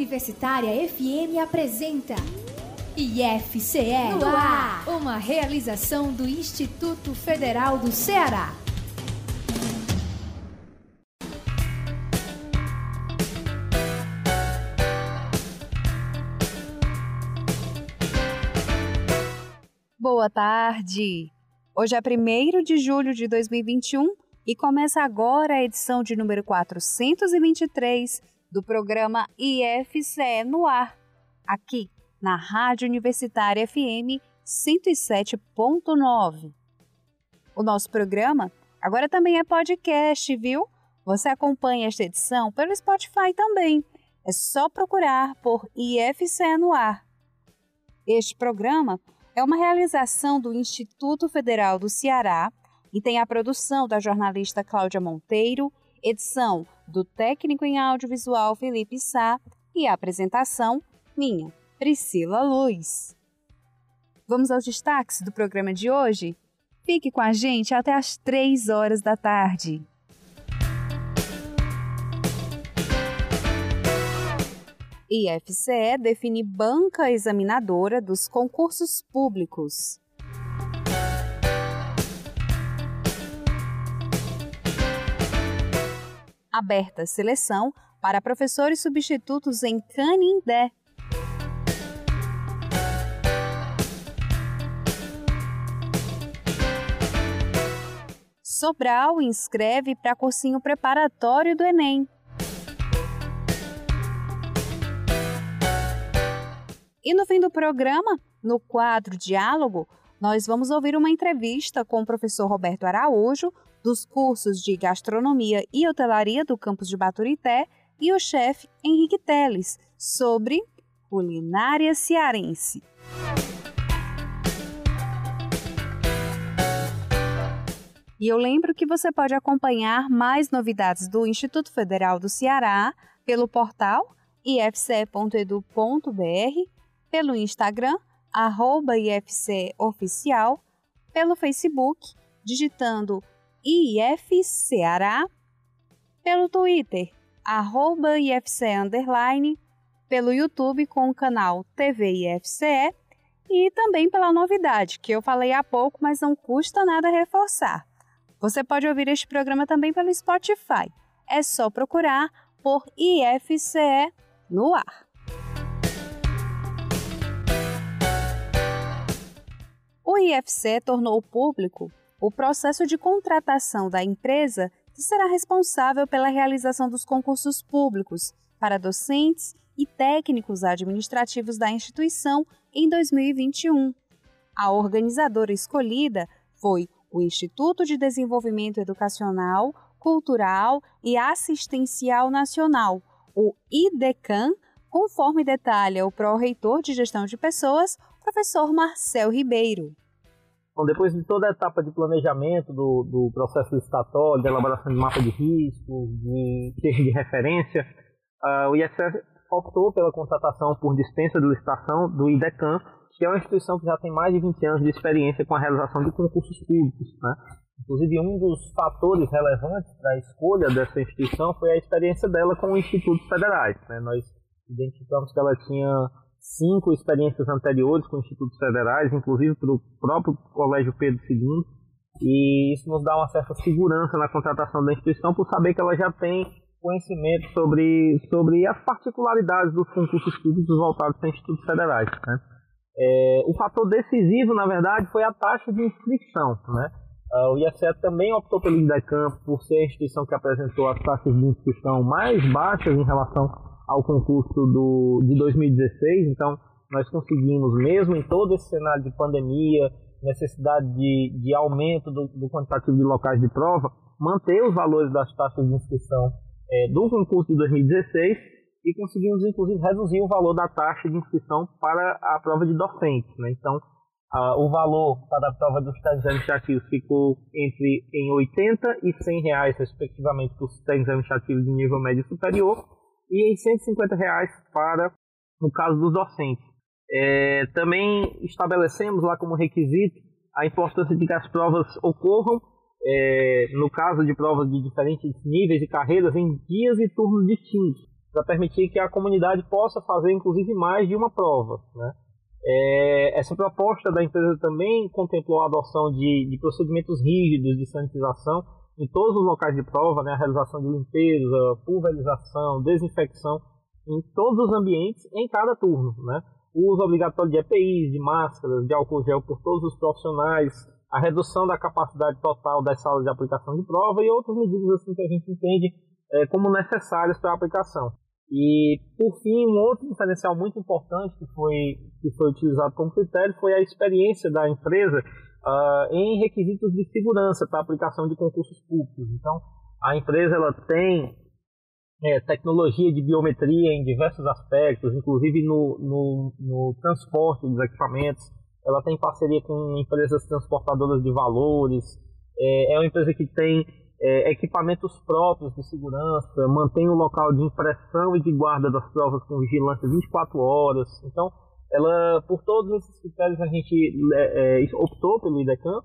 Universitária FM apresenta IFCE no ar, uma realização do Instituto Federal do Ceará. Boa tarde! Hoje é 1 de julho de 2021 e começa agora a edição de número 423 do programa IFCE no ar, aqui na Rádio Universitária FM 107.9. O nosso programa agora também é podcast, viu? Você acompanha esta edição pelo Spotify também. É só procurar por IFCE no ar. Este programa é uma realização do Instituto Federal do Ceará e tem a produção da jornalista Cláudia Monteiro, edição do técnico em audiovisual Felipe Sá e a apresentação minha, Priscila Luz. Vamos aos destaques do programa de hoje? Fique com a gente até às 3 horas da tarde. IFCE define banca examinadora dos concursos públicos. Aberta seleção para professores substitutos em Canindé. Sobral inscreve para cursinho preparatório do Enem. E no fim do programa, no quadro Diálogo, nós vamos ouvir uma entrevista com o professor Roberto Araújo, dos cursos de Gastronomia e Hotelaria do campus de Baturité, e o chefe Henrique Teles, sobre culinária cearense. E eu lembro que você pode acompanhar mais novidades do Instituto Federal do Ceará pelo portal ifce.edu.br, pelo Instagram, arroba ifceoficial, pelo Facebook, digitando IF Ceará, pelo Twitter, arroba IFCE underline, pelo YouTube com o canal TV IFCE e também pela novidade que eu falei há pouco, mas não custa nada reforçar. Você pode ouvir este programa também pelo Spotify. É só procurar por IFCE no ar. O IFCE tornou público o processo de contratação da empresa que será responsável pela realização dos concursos públicos para docentes e técnicos administrativos da instituição em 2021. A organizadora escolhida foi o Instituto de Desenvolvimento Educacional, Cultural e Assistencial Nacional, o IDECAN, conforme detalha o pró-reitor de Gestão de Pessoas, professor Marcel Ribeiro. Bom, depois de toda a etapa de planejamento do, do processo licitatório, de elaboração de mapa de risco, de termo de referência, uh, o ISF optou pela contratação por dispensa de licitação do IDECAN, que é uma instituição que já tem mais de 20 anos de experiência com a realização de concursos públicos. Né? Inclusive, um dos fatores relevantes para a escolha dessa instituição foi a experiência dela com institutos federais. Né? Nós identificamos que ela tinha cinco experiências anteriores com institutos federais, inclusive para o próprio Colégio Pedro II, e isso nos dá uma certa segurança na contratação da instituição por saber que ela já tem conhecimento sobre, sobre as particularidades dos concursos públicos voltados para institutos federais. Né? É, o fator decisivo, na verdade, foi a taxa de inscrição. Né? Uh, o IFCE também optou pelo INDECAM por ser a instituição que apresentou as taxas de inscrição mais baixas em relação ao concurso do, de 2016. Então, nós conseguimos, mesmo em todo esse cenário de pandemia, necessidade de, de aumento do, do quantitativo de locais de prova, manter os valores das taxas de inscrição é, do concurso de 2016 e conseguimos, inclusive, reduzir o valor da taxa de inscrição para a prova de docente. Né? Então, a, o valor para a prova dos técnicos administrativos ficou entre em 80 e 100 reais, respectivamente, para os técnicos administrativos de nível médio superior e em 150 reais para, no caso dos docentes. É, também estabelecemos lá como requisito a importância de que as provas ocorram, é, no caso de provas de diferentes níveis e carreiras, em dias e turnos distintos para permitir que a comunidade possa fazer, inclusive, mais de uma prova. Né? É, essa proposta da empresa também contemplou a adoção de, de, procedimentos rígidos de sanitização em todos os locais de prova, né? a realização de limpeza, pulverização, desinfecção em todos os ambientes em cada turno. Né? O uso obrigatório de EPIs, de máscaras, de álcool gel por todos os profissionais, a redução da capacidade total das salas de aplicação de prova e outras medidas assim que a gente entende é, como necessárias para a aplicação. E, por fim, um outro diferencial muito importante que foi, que foi utilizado como critério foi a experiência da empresa uh, em requisitos de segurança para aplicação de concursos públicos. Então, a empresa ela tem é, tecnologia de biometria em diversos aspectos, inclusive no, no, no transporte dos equipamentos. Ela tem parceria com empresas transportadoras de valores. É, é uma empresa que tem é, equipamentos próprios de segurança, mantém o local de impressão e de guarda das provas com vigilância 24 horas. Então, ela, por todos esses critérios, a gente é, é, optou pelo IDECAM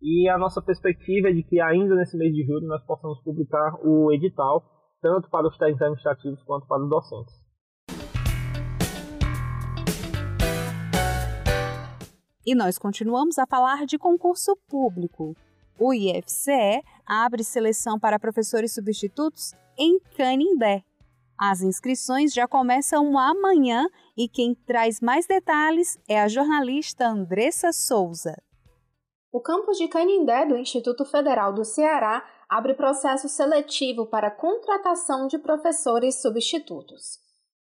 e a nossa perspectiva é de que ainda nesse mês de julho nós possamos publicar o edital, tanto para os técnicos administrativos quanto para os docentes. E nós continuamos a falar de concurso público. O IFCE abre seleção para professores substitutos em Canindé. As inscrições já começam amanhã e quem traz mais detalhes é a jornalista Andressa Souza. O campus de Canindé do Instituto Federal do Ceará abre processo seletivo para contratação de professores substitutos.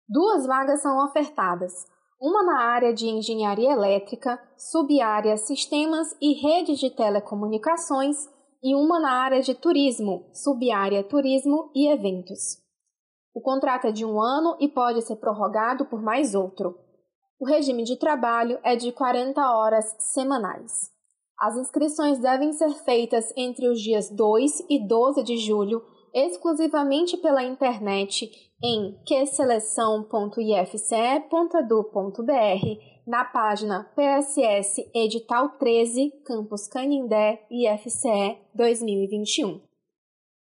Duas vagas são ofertadas, uma na área de engenharia elétrica, subárea sistemas e redes de telecomunicações e uma na área de turismo, subárea turismo e eventos. O contrato é de um ano e pode ser prorrogado por mais outro. O regime de trabalho é de 40 horas semanais. As inscrições devem ser feitas entre os dias 2 e 12 de julho, exclusivamente pela internet em qseleção.ifce.edu.br na página PSS Edital 13 Campus Canindé IFCE 2021.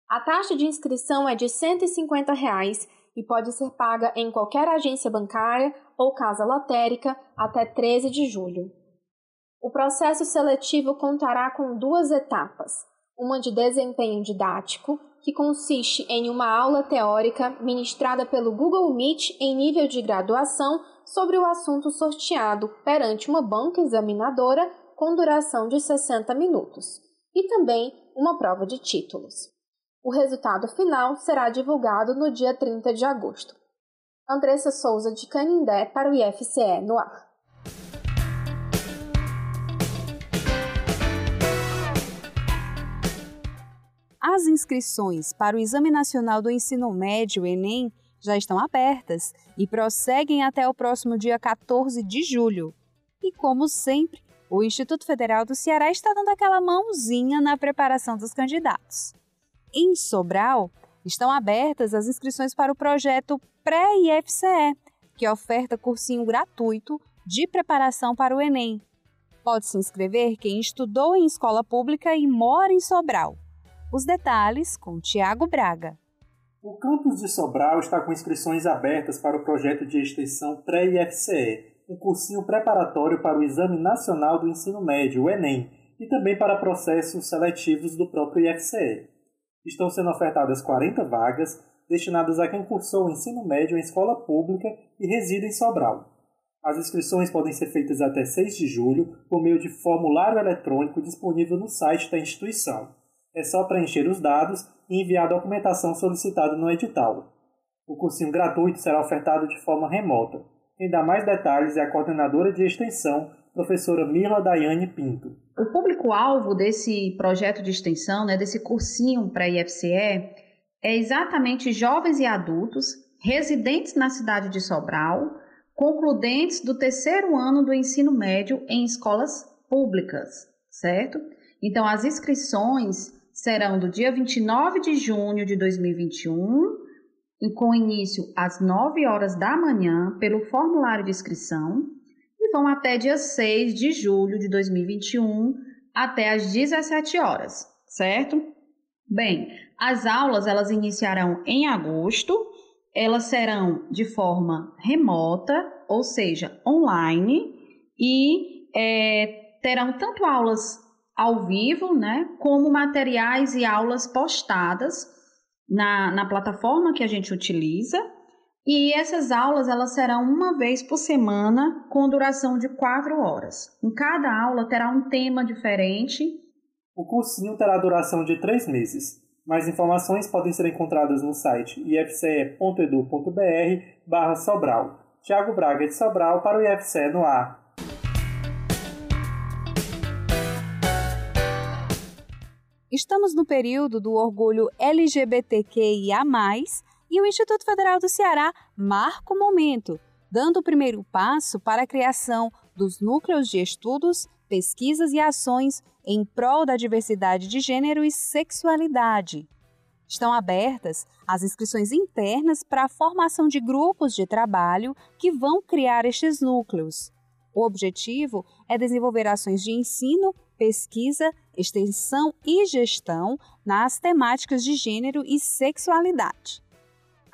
A taxa de inscrição é de 150 reais e pode ser paga em qualquer agência bancária ou casa lotérica até 13 de julho. O processo seletivo contará com duas etapas: uma de desempenho didático que consiste em uma aula teórica ministrada pelo Google Meet em nível de graduação sobre o assunto sorteado perante uma banca examinadora com duração de 60 minutos, e também uma prova de títulos. O resultado final será divulgado no dia 30 de agosto. Andressa Souza de Canindé para o IFCE no ar. As inscrições para o Exame Nacional do Ensino Médio, Enem, já estão abertas e prosseguem até o próximo dia 14 de julho. E como sempre, o Instituto Federal do Ceará está dando aquela mãozinha na preparação dos candidatos. Em Sobral, estão abertas as inscrições para o projeto Pré-IFCE, que oferta cursinho gratuito de preparação para o Enem. Pode se inscrever quem estudou em escola pública e mora em Sobral. Os detalhes com Tiago Braga. O campus de Sobral está com inscrições abertas para o projeto de extensão Pré-IFCE, um cursinho preparatório para o Exame Nacional do Ensino Médio, o Enem, e também para processos seletivos do próprio IFCE. Estão sendo ofertadas 40 vagas destinadas a quem cursou o ensino médio em escola pública e reside em Sobral. As inscrições podem ser feitas até 6 de julho por meio de formulário eletrônico disponível no site da instituição. É só preencher os dados e enviar a documentação solicitada no edital. O cursinho gratuito será ofertado de forma remota. Quem dá mais detalhes é a coordenadora de extensão, professora Mila Daiane Pinto. O público-alvo desse projeto de extensão, né, desse cursinho para IFCE, é exatamente jovens e adultos residentes na cidade de Sobral, concludentes do terceiro ano do ensino médio em escolas públicas, certo? Então, as inscrições serão do dia 29 de junho de 2021, com início às 9 horas da manhã, pelo formulário de inscrição, vão até dia 6 de julho de 2021, até às 17 horas, certo? Bem, as aulas elas iniciarão em agosto, elas serão de forma remota, ou seja, online, e é, terão tanto aulas ao vivo, né, como materiais e aulas postadas na, na plataforma que a gente utiliza. E essas aulas elas serão uma vez por semana, com duração de quatro horas. Em cada aula terá um tema diferente. O cursinho terá duração de três meses. Mais informações podem ser encontradas no site ifce.edu.br Sobral. Tiago Braga de Sobral para o IFCE no ar. Estamos no período do orgulho LGBTQIA+, e o Instituto Federal do Ceará marca o momento, dando o primeiro passo para a criação dos núcleos de estudos, pesquisas e ações em prol da diversidade de gênero e sexualidade. Estão abertas as inscrições internas para a formação de grupos de trabalho que vão criar estes núcleos. O objetivo é desenvolver ações de ensino, pesquisa, extensão e gestão nas temáticas de gênero e sexualidade.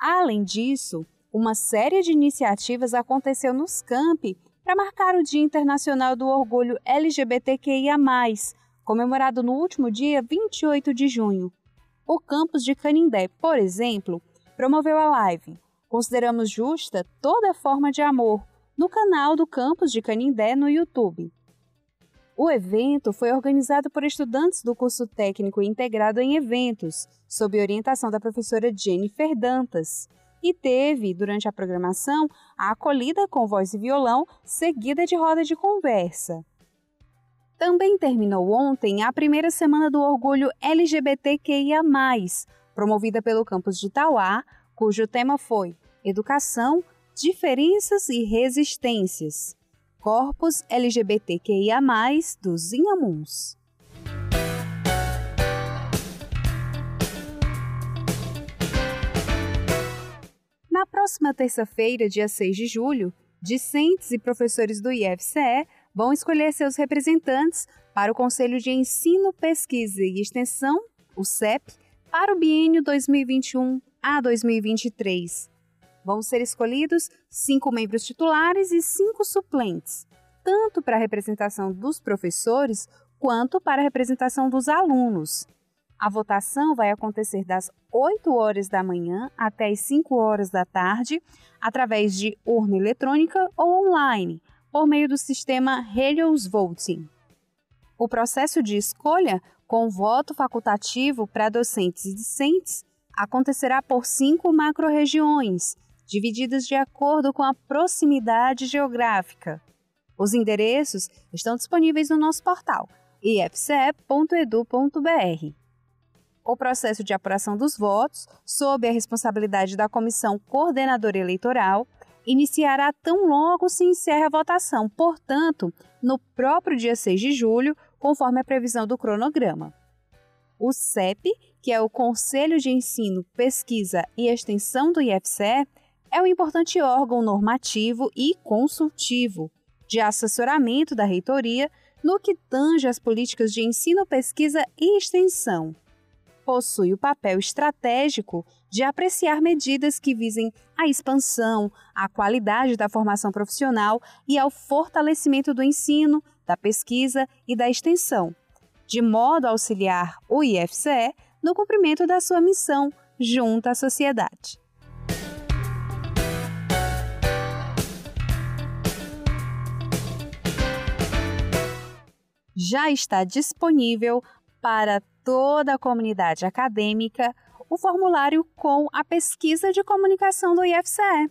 Além disso, uma série de iniciativas aconteceu nos campi para marcar o Dia Internacional do Orgulho LGBTQIA+, comemorado no último dia 28 de junho. O campus de Canindé, por exemplo, promoveu a live Consideramos Justa Toda Forma de Amor no canal do campus de Canindé no YouTube. O evento foi organizado por estudantes do curso técnico integrado em eventos, sob orientação da professora Jennifer Dantas, e teve, durante a programação, a acolhida com voz e violão, seguida de roda de conversa. Também terminou ontem a primeira semana do orgulho LGBTQIA, promovida pelo campus de Tauá, cujo tema foi Educação, Diferenças e Resistências. Corpos LGBTQIA, dos Inhamuns. Na próxima terça-feira, dia 6 de julho, discentes e professores do IFCE vão escolher seus representantes para o Conselho de Ensino, Pesquisa e Extensão, o CEP, para o biênio 2021 a 2023. Vão ser escolhidos cinco membros titulares e cinco suplentes, tanto para a representação dos professores quanto para a representação dos alunos. A votação vai acontecer das 8 horas da manhã até as 5 horas da tarde, através de urna eletrônica ou online, por meio do sistema Helios Voting. O processo de escolha, com voto facultativo para docentes e discentes, acontecerá por cinco macro-regiões, divididas de acordo com a proximidade geográfica. Os endereços estão disponíveis no nosso portal ifce.edu.br. O processo de apuração dos votos, sob a responsabilidade da Comissão Coordenadora Eleitoral, iniciará tão logo se encerre a votação, portanto, no próprio dia 6 de julho, conforme a previsão do cronograma. O CEP, que é o Conselho de Ensino, Pesquisa e Extensão do IFCE, é um importante órgão normativo e consultivo de assessoramento da reitoria no que tange às políticas de ensino, pesquisa e extensão possui o papel estratégico de apreciar medidas que visem a expansão, a qualidade da formação profissional e ao fortalecimento do ensino, da pesquisa e da extensão, de modo a auxiliar o IFCE no cumprimento da sua missão junto à sociedade. Já está disponível para toda a comunidade acadêmica o formulário com a pesquisa de comunicação do IFCE.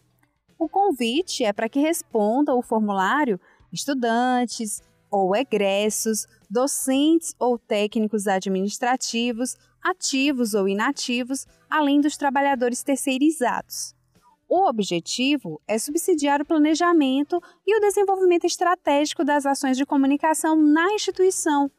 O convite é para que respondam o formulário estudantes ou egressos, docentes ou técnicos administrativos, ativos ou inativos, além dos trabalhadores terceirizados. O objetivo é subsidiar o planejamento e o desenvolvimento estratégico das ações de comunicação na instituição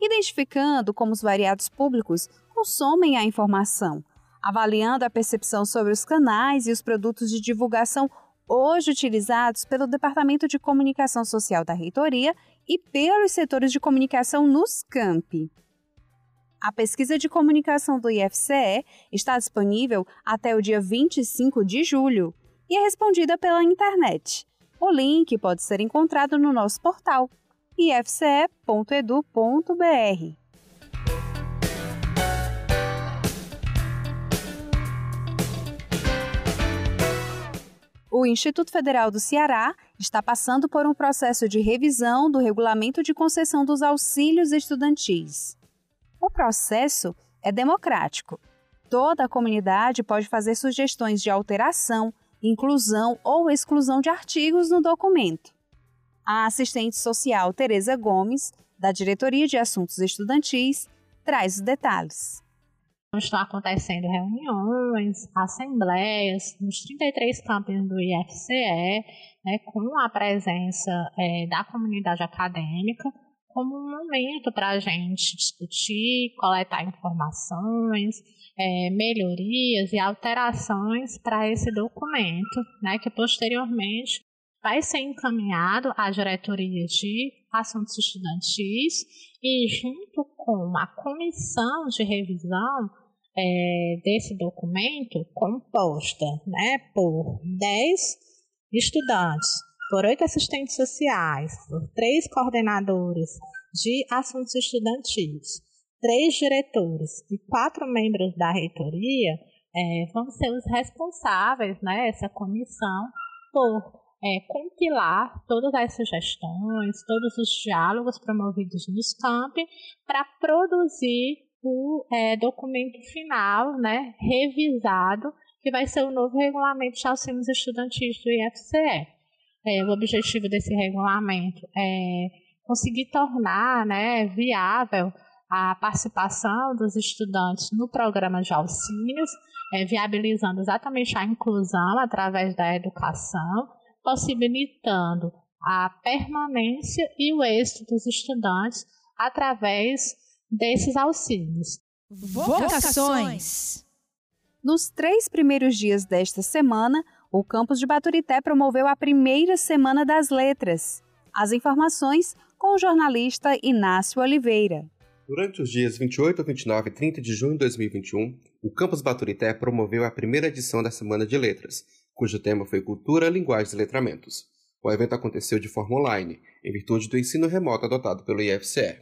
identificando como os variados públicos consomem a informação, avaliando a percepção sobre os canais e os produtos de divulgação hoje utilizados pelo Departamento de Comunicação Social da Reitoria e pelos setores de comunicação nos campi. A pesquisa de comunicação do IFCE está disponível até o dia 25 de julho e é respondida pela internet. O link pode ser encontrado no nosso portal ifce.edu.br. O Instituto Federal do Ceará está passando por um processo de revisão do regulamento de concessão dos auxílios estudantis. O processo é democrático. Toda a comunidade pode fazer sugestões de alteração, inclusão ou exclusão de artigos no documento. A assistente social Tereza Gomes, da Diretoria de Assuntos Estudantis, traz os detalhes. Estão acontecendo reuniões, assembleias nos 33 campos do IFCE, né, com a presença é, da comunidade acadêmica, como um momento para a gente discutir, coletar informações, é, melhorias e alterações para esse documento, né, que posteriormente vai ser encaminhado à diretoria de assuntos estudantis e junto com a comissão de revisão é, desse documento composta né, por 10 estudantes, por oito assistentes sociais, por três coordenadores de assuntos estudantis, três diretores e quatro membros da reitoria é, vão ser os responsáveis, né, essa comissão, por é, compilar todas as sugestões, todos os diálogos promovidos nos campi para produzir o é, documento final, né, revisado, que vai ser o novo regulamento de auxílios estudantis do IFCE. É, o objetivo desse regulamento é conseguir tornar né, viável a participação dos estudantes no programa de auxílios, é, viabilizando exatamente a inclusão através da educação, possibilitando a permanência e o êxito dos estudantes através desses auxílios. Vocações. Nos três primeiros dias desta semana, o campus de Baturité promoveu a primeira Semana das Letras. As informações com o jornalista Inácio Oliveira. Durante os dias 28, 29 e 30 de junho de 2021, o campus Baturité promoveu a primeira edição da Semana de Letras, cujo tema foi Cultura, Linguagens e Letramentos. O evento aconteceu de forma online, em virtude do ensino remoto adotado pelo IFCE.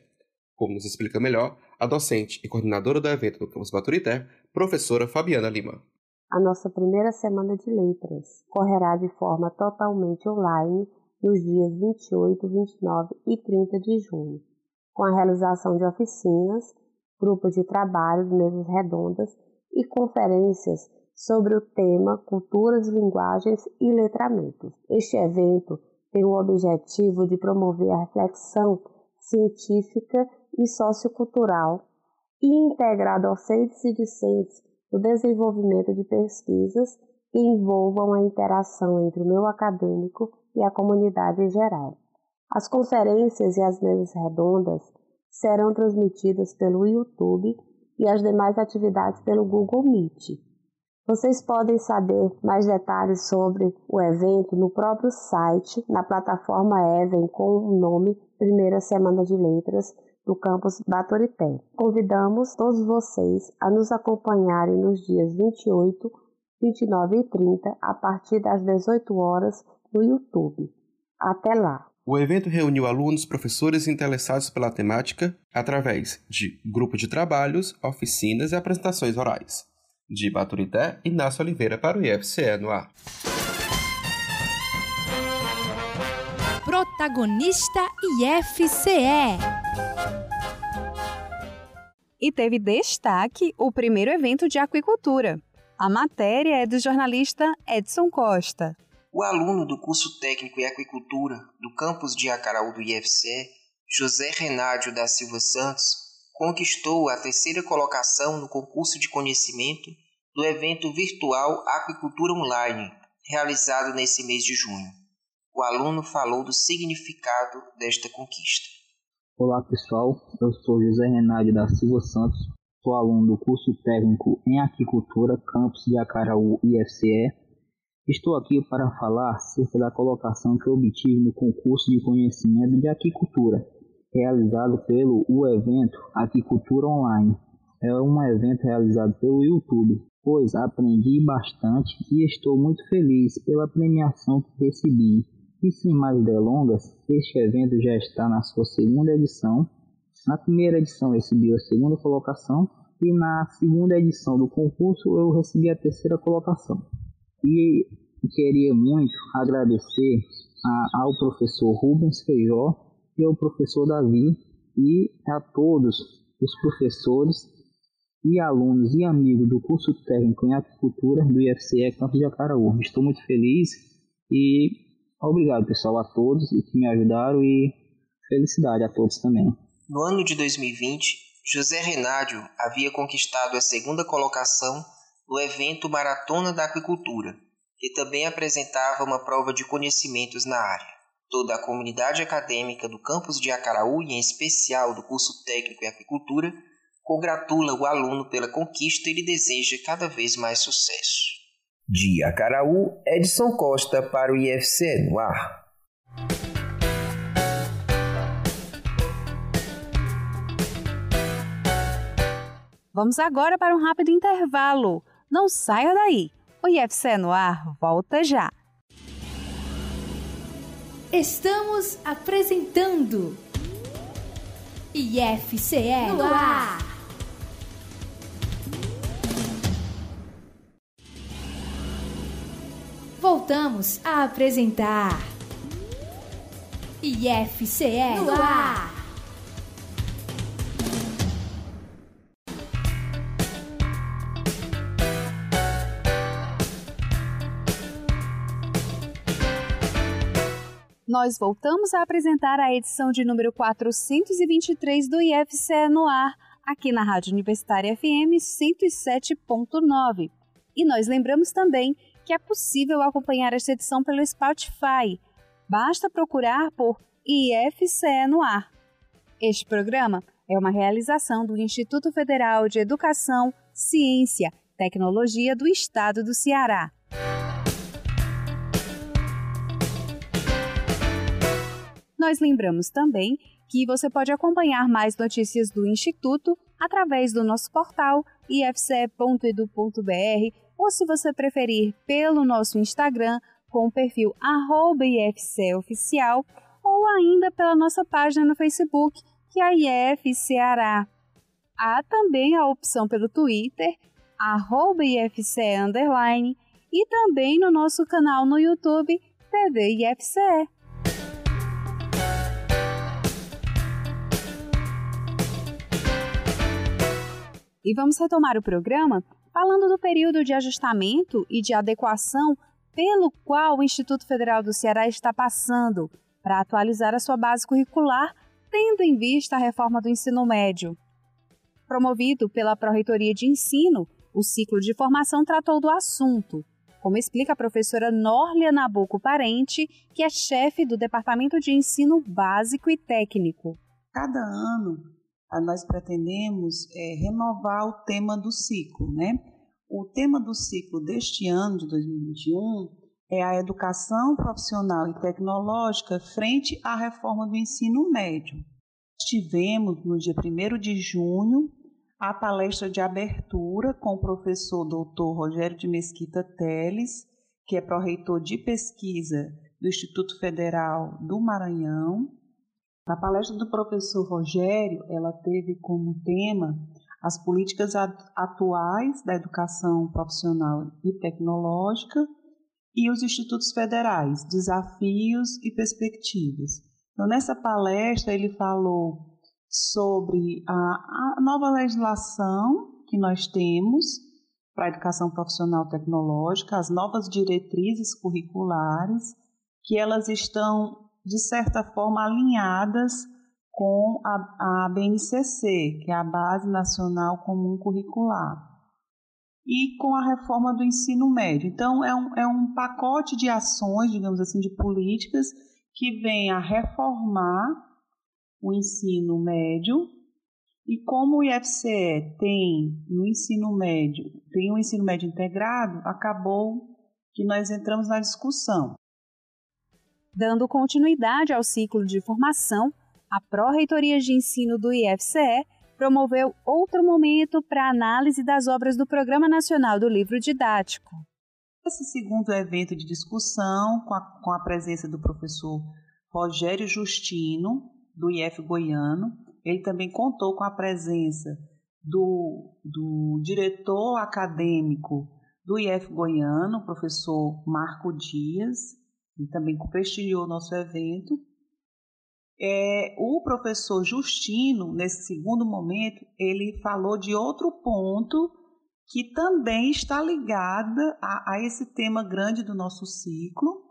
Como nos explica melhor, a docente e coordenadora do evento do Campus Baturité, professora Fabiana Lima. A nossa primeira semana de letras correrá de forma totalmente online nos dias 28, 29 e 30 de junho, com a realização de oficinas, grupos de trabalho, mesas redondas e conferências sobre o tema Culturas, Linguagens e Letramentos. Este evento tem o objetivo de promover a reflexão científica e sociocultural e integrar docentes e discentes no desenvolvimento de pesquisas que envolvam a interação entre o meio acadêmico e a comunidade em geral. As conferências e as mesas redondas serão transmitidas pelo YouTube e as demais atividades pelo Google Meet. Vocês podem saber mais detalhes sobre o evento no próprio site, na plataforma Even com o nome Primeira Semana de Letras, do campus Baturité. Convidamos todos vocês a nos acompanharem nos dias 28, 29 e 30, a partir das 18 horas, no YouTube. Até lá! O evento reuniu alunos, professores e interessados pela temática através de grupo de trabalhos, oficinas e apresentações orais. De Baturité, Inácio Oliveira para o IFCE no ar. Protagonista IFCE. E teve destaque o primeiro evento de aquicultura. A matéria é do jornalista Edson Costa. O aluno do curso técnico em aquicultura do campus de Acaraú do IFCE, José Renádio da Silva Santos, conquistou a terceira colocação no concurso de conhecimento do evento virtual Aquicultura Online, realizado nesse mês de junho. O aluno falou do significado desta conquista. Olá pessoal, eu sou José Renádio da Silva Santos, sou aluno do curso técnico em Aquicultura, campus de Acaraú IFCE. Estou aqui para falar acerca da colocação que obtive no concurso de conhecimento de aquicultura, realizado pelo o evento Aquicultura Online, é um evento realizado pelo YouTube, pois aprendi bastante e estou muito feliz pela premiação que recebi. E sem mais delongas, este evento já está na sua segunda edição. Na primeira edição recebi a segunda colocação e na segunda edição do concurso eu recebi a terceira colocação. E queria muito agradecer a, ao professor Rubens Feijó e ao professor Davi e a todos os professores e alunos e amigos do curso técnico em aquicultura do IFCE Campo de Acaraú. Estou muito feliz e obrigado pessoal a todos que me ajudaram e felicidade a todos também. No ano de 2020, José Renádio havia conquistado a segunda colocação no evento Maratona da Aquicultura, que também apresentava uma prova de conhecimentos na área. Toda a comunidade acadêmica do campus de Acaraú e em especial do curso técnico em aquicultura congratula o aluno pela conquista e lhe deseja cada vez mais sucesso. De Acaraú, Edson Costa para o IFC no ar. Vamos agora para um rápido intervalo. Não saia daí. O IFC no ar volta já. Estamos apresentando IFCE no ar. Voltamos a apresentar IFCE no ar. Nós voltamos a apresentar a edição de número 423 do IFCE no ar, aqui na Rádio Universitária FM 107.9. E nós lembramos também que é possível acompanhar esta edição pelo Spotify. Basta procurar por IFCE no ar. Este programa é uma realização do Instituto Federal de Educação, Ciência, Tecnologia do Estado do Ceará. Nós lembramos também que você pode acompanhar mais notícias do Instituto através do nosso portal ifce.edu.br ou, se você preferir, pelo nosso Instagram com o perfil IFCEoficial ou ainda pela nossa página no Facebook, que é a IF Ceará. Há também a opção pelo Twitter, arroba IFCE Underline, e também no nosso canal no YouTube, TV IFCE. E vamos retomar o programa falando do período de ajustamento e de adequação pelo qual o Instituto Federal do Ceará está passando para atualizar a sua base curricular, tendo em vista a reforma do ensino médio. Promovido pela Pró-Reitoria de Ensino, o ciclo de formação tratou do assunto, como explica a professora Norlia Nabuco Parente, que é chefe do Departamento de Ensino Básico e Técnico. Cada ano nós pretendemos é, renovar o tema do ciclo, né? O tema do ciclo deste ano, de 2021, é a educação profissional e tecnológica frente à reforma do ensino médio. Tivemos, no dia 1 de junho, a palestra de abertura com o professor doutor Rogério de Mesquita Teles, que é pró-reitor de pesquisa do Instituto Federal do Maranhão, na palestra do professor Rogério, ela teve como tema as políticas atuais da educação profissional e tecnológica e os institutos federais, desafios e perspectivas. Então, nessa palestra, ele falou sobre a, a nova legislação que nós temos para a educação profissional tecnológica, as novas diretrizes curriculares, que elas estão de certa forma, alinhadas com a, a BNCC, que é a Base Nacional Comum Curricular, e com a reforma do ensino médio. Então, é um, é um pacote de ações, digamos assim, de políticas que vem a reformar o ensino médio e como o IFCE tem no ensino médio, tem um ensino médio integrado, acabou que nós entramos na discussão. Dando continuidade ao ciclo de formação, a Pró-Reitoria de Ensino do IFCE promoveu outro momento para análise das obras do Programa Nacional do Livro Didático. Esse segundo evento de discussão, com a, com a presença do professor Rogério Justino, do IF Goiano, ele também contou com a presença do, do diretor acadêmico do IF Goiano, o professor Marco Dias, que também prestigiou o nosso evento. É, o professor Justino, nesse segundo momento, ele falou de outro ponto que também está ligada a, a esse tema grande do nosso ciclo,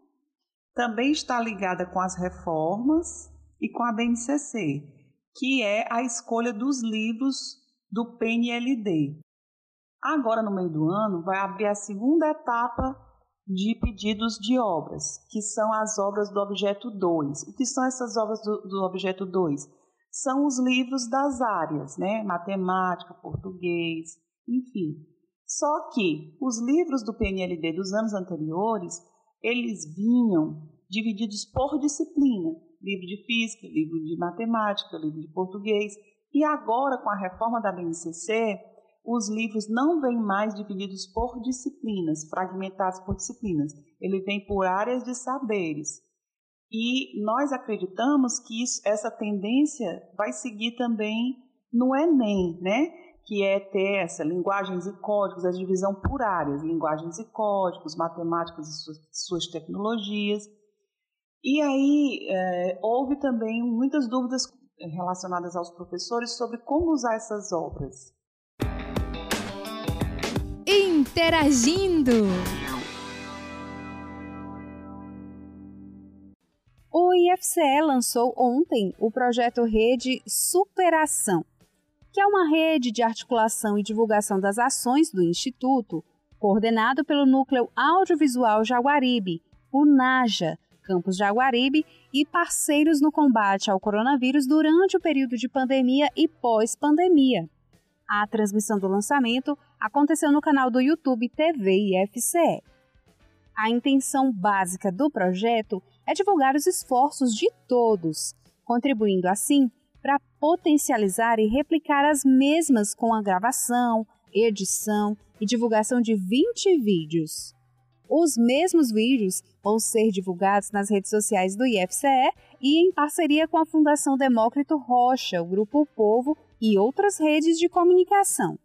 também está ligada com as reformas e com a BNCC, que é a escolha dos livros do PNLD. Agora, no meio do ano, vai abrir a segunda etapa de pedidos de obras, que são as obras do objeto 2. O que são essas obras do, do objeto 2? São os livros das áreas, né? Matemática, português, enfim. Só que os livros do PNLD dos anos anteriores, eles vinham divididos por disciplina. Livro de física, livro de matemática, livro de português. E agora, com a reforma da BNCC, os livros não vêm mais divididos por disciplinas, fragmentados por disciplinas. Ele vem por áreas de saberes. E nós acreditamos que isso, essa tendência vai seguir também no Enem, né? que é ter essa linguagens e códigos, a divisão por áreas, linguagens e códigos, matemáticas e suas, suas tecnologias. E aí é, houve também muitas dúvidas relacionadas aos professores sobre como usar essas obras. Interagindo. O IFCE lançou ontem o projeto Rede Superação, que é uma rede de articulação e divulgação das ações do Instituto, coordenado pelo Núcleo Audiovisual Jaguaribe, o NAJA, Campus Jaguaribe, e parceiros no combate ao coronavírus durante o período de pandemia e pós-pandemia. A transmissão do lançamento aconteceu no canal do YouTube TV IFCE. A intenção básica do projeto é divulgar os esforços de todos, contribuindo assim para potencializar e replicar as mesmas com a gravação, edição e divulgação de 20 vídeos. Os mesmos vídeos vão ser divulgados nas redes sociais do IFCE e em parceria com a Fundação Demócrito Rocha, o Grupo Povo e outras redes de comunicação.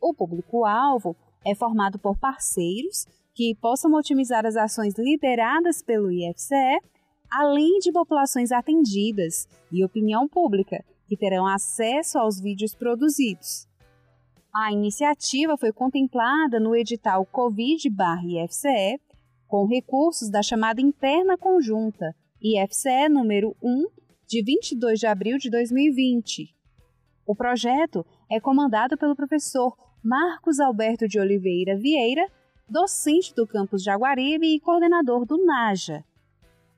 O público-alvo é formado por parceiros que possam otimizar as ações lideradas pelo IFCE, além de populações atendidas e opinião pública, que terão acesso aos vídeos produzidos. A iniciativa foi contemplada no edital Covid-IFCE, com recursos da chamada Interna Conjunta, IFCE número 1, de 22 de abril de 2020. O projeto é comandado pelo professor Marcos Alberto de Oliveira Vieira, docente do campus Jaguaribe e coordenador do NAJA.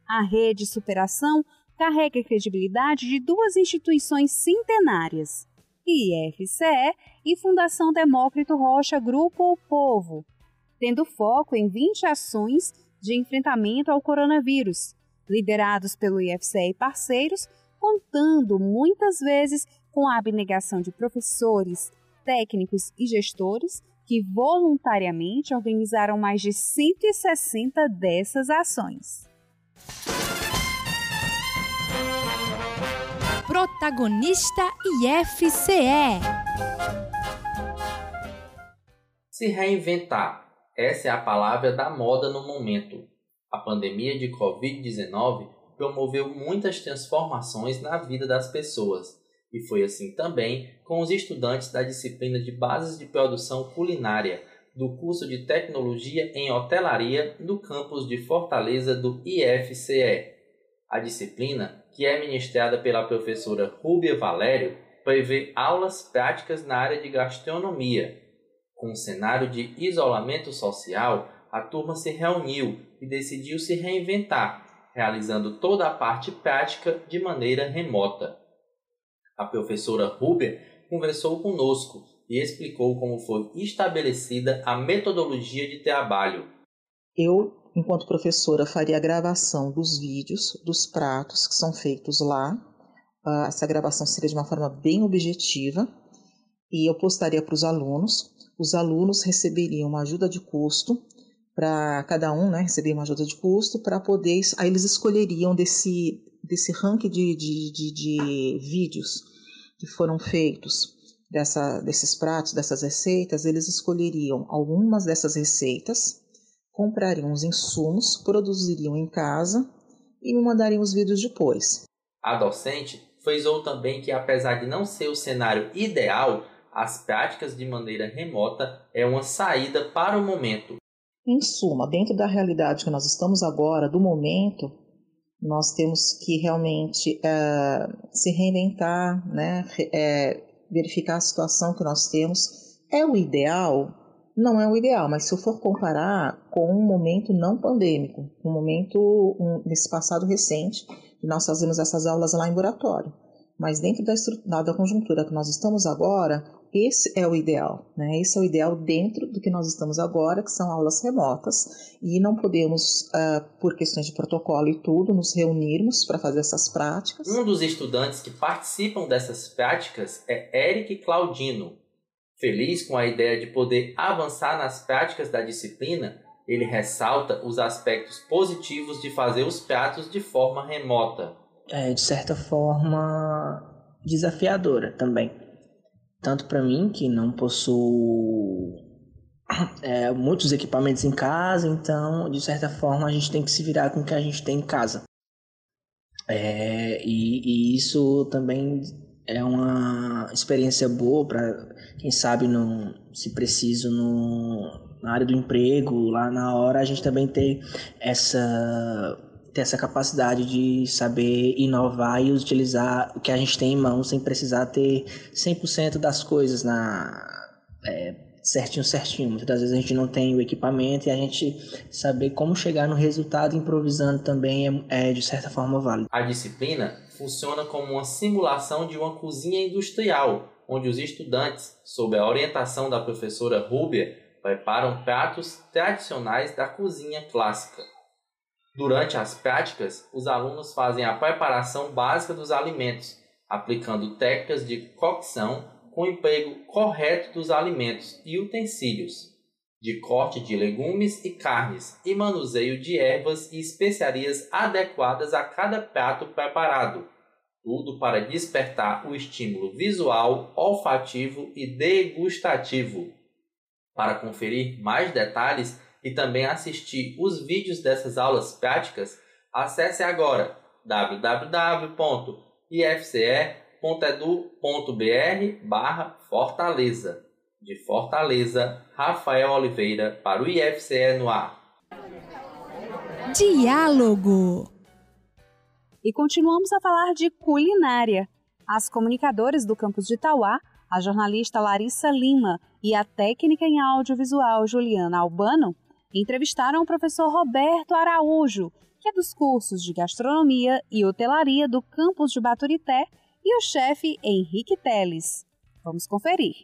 A rede Superação carrega a credibilidade de duas instituições centenárias, IFCE e Fundação Demócrito Rocha Grupo O Povo, tendo foco em 20 ações de enfrentamento ao coronavírus, liderados pelo IFCE e parceiros, contando muitas vezes com a abnegação de professores, técnicos e gestores que voluntariamente organizaram mais de 160 dessas ações. Protagonista IFCE. Se reinventar. Essa é a palavra da moda no momento. A pandemia de Covid-19 promoveu muitas transformações na vida das pessoas, e foi assim também com os estudantes da disciplina de Bases de Produção Culinária do curso de Tecnologia em Hotelaria do campus de Fortaleza do IFCE. A disciplina que é ministrada pela professora Rúbia Valério, prevê aulas práticas na área de gastronomia. Com um cenário de isolamento social, a turma se reuniu e decidiu se reinventar, realizando toda a parte prática de maneira remota. A professora Rúbia conversou conosco e explicou como foi estabelecida a metodologia de trabalho. Eu enquanto professora, faria a gravação dos vídeos dos pratos que são feitos lá uh, essa gravação seria de uma forma bem objetiva e eu postaria para os alunos. Os alunos receberiam uma ajuda de custo para cada um, né, receber uma ajuda de custo para poder, aí eles escolheriam desse desse ranking de, de, de, de vídeos que foram feitos dessa, desses pratos, dessas receitas, eles escolheriam algumas dessas receitas, comprariam os insumos, produziriam em casa e me mandariam os vídeos depois. A docente frisou também que, apesar de não ser o cenário ideal, as práticas de maneira remota é uma saída para o momento. Em suma, dentro da realidade que nós estamos agora, do momento, nós temos que realmente é, se reinventar, né? É, verificar a situação que nós temos. É o ideal? Não é o ideal, mas se eu for comparar com um momento não pandêmico, um momento um, nesse passado recente, nós fazemos essas aulas lá em laboratório. Mas dentro da, da conjuntura que nós estamos agora, esse é o ideal, né? Esse é o ideal dentro do que nós estamos agora, que são aulas remotas, e não podemos, uh, por questões de protocolo e tudo, nos reunirmos para fazer essas práticas. Um dos estudantes que participam dessas práticas é Eric Claudino. Feliz com a ideia de poder avançar nas práticas da disciplina, ele ressalta os aspectos positivos de fazer os pratos de forma remota. É, de certa forma, desafiadora também tanto para mim que não possuo é, muitos equipamentos em casa, então de certa forma a gente tem que se virar com o que a gente tem em casa. É, e, e, isso também é uma experiência boa para quem sabe no, se preciso no, na área do emprego, lá na hora a gente também ter essa ter essa capacidade de saber inovar e utilizar o que a gente tem em mãos sem precisar ter 100% das coisas na é, certinho, certinho. Muitas vezes a gente não tem o equipamento e a gente saber como chegar no resultado improvisando também é, é de certa forma válido. A disciplina funciona como uma simulação de uma cozinha industrial, onde os estudantes, sob a orientação da professora Rúbia, preparam pratos tradicionais da cozinha clássica. Durante as práticas, os alunos fazem a preparação básica dos alimentos, aplicando técnicas de cocção com o emprego correto dos alimentos e utensílios, de corte de legumes e carnes e manuseio de ervas e especiarias adequadas a cada prato preparado. Tudo para despertar o estímulo visual, olfativo e degustativo. Para conferir mais detalhes, e também assistir os vídeos dessas aulas práticas, acesse agora www.ifce.edu.br barra Fortaleza. De Fortaleza, Rafael Oliveira para o IFCE no ar. Diálogo E continuamos a falar de culinária. As comunicadoras do campus de Tauá, a jornalista Larissa Lima e a técnica em audiovisual Juliana Albano entrevistaram o professor Roberto Araújo, que é dos cursos de gastronomia e hotelaria do campus de Baturité, e o chefe Henrique Teles. Vamos conferir.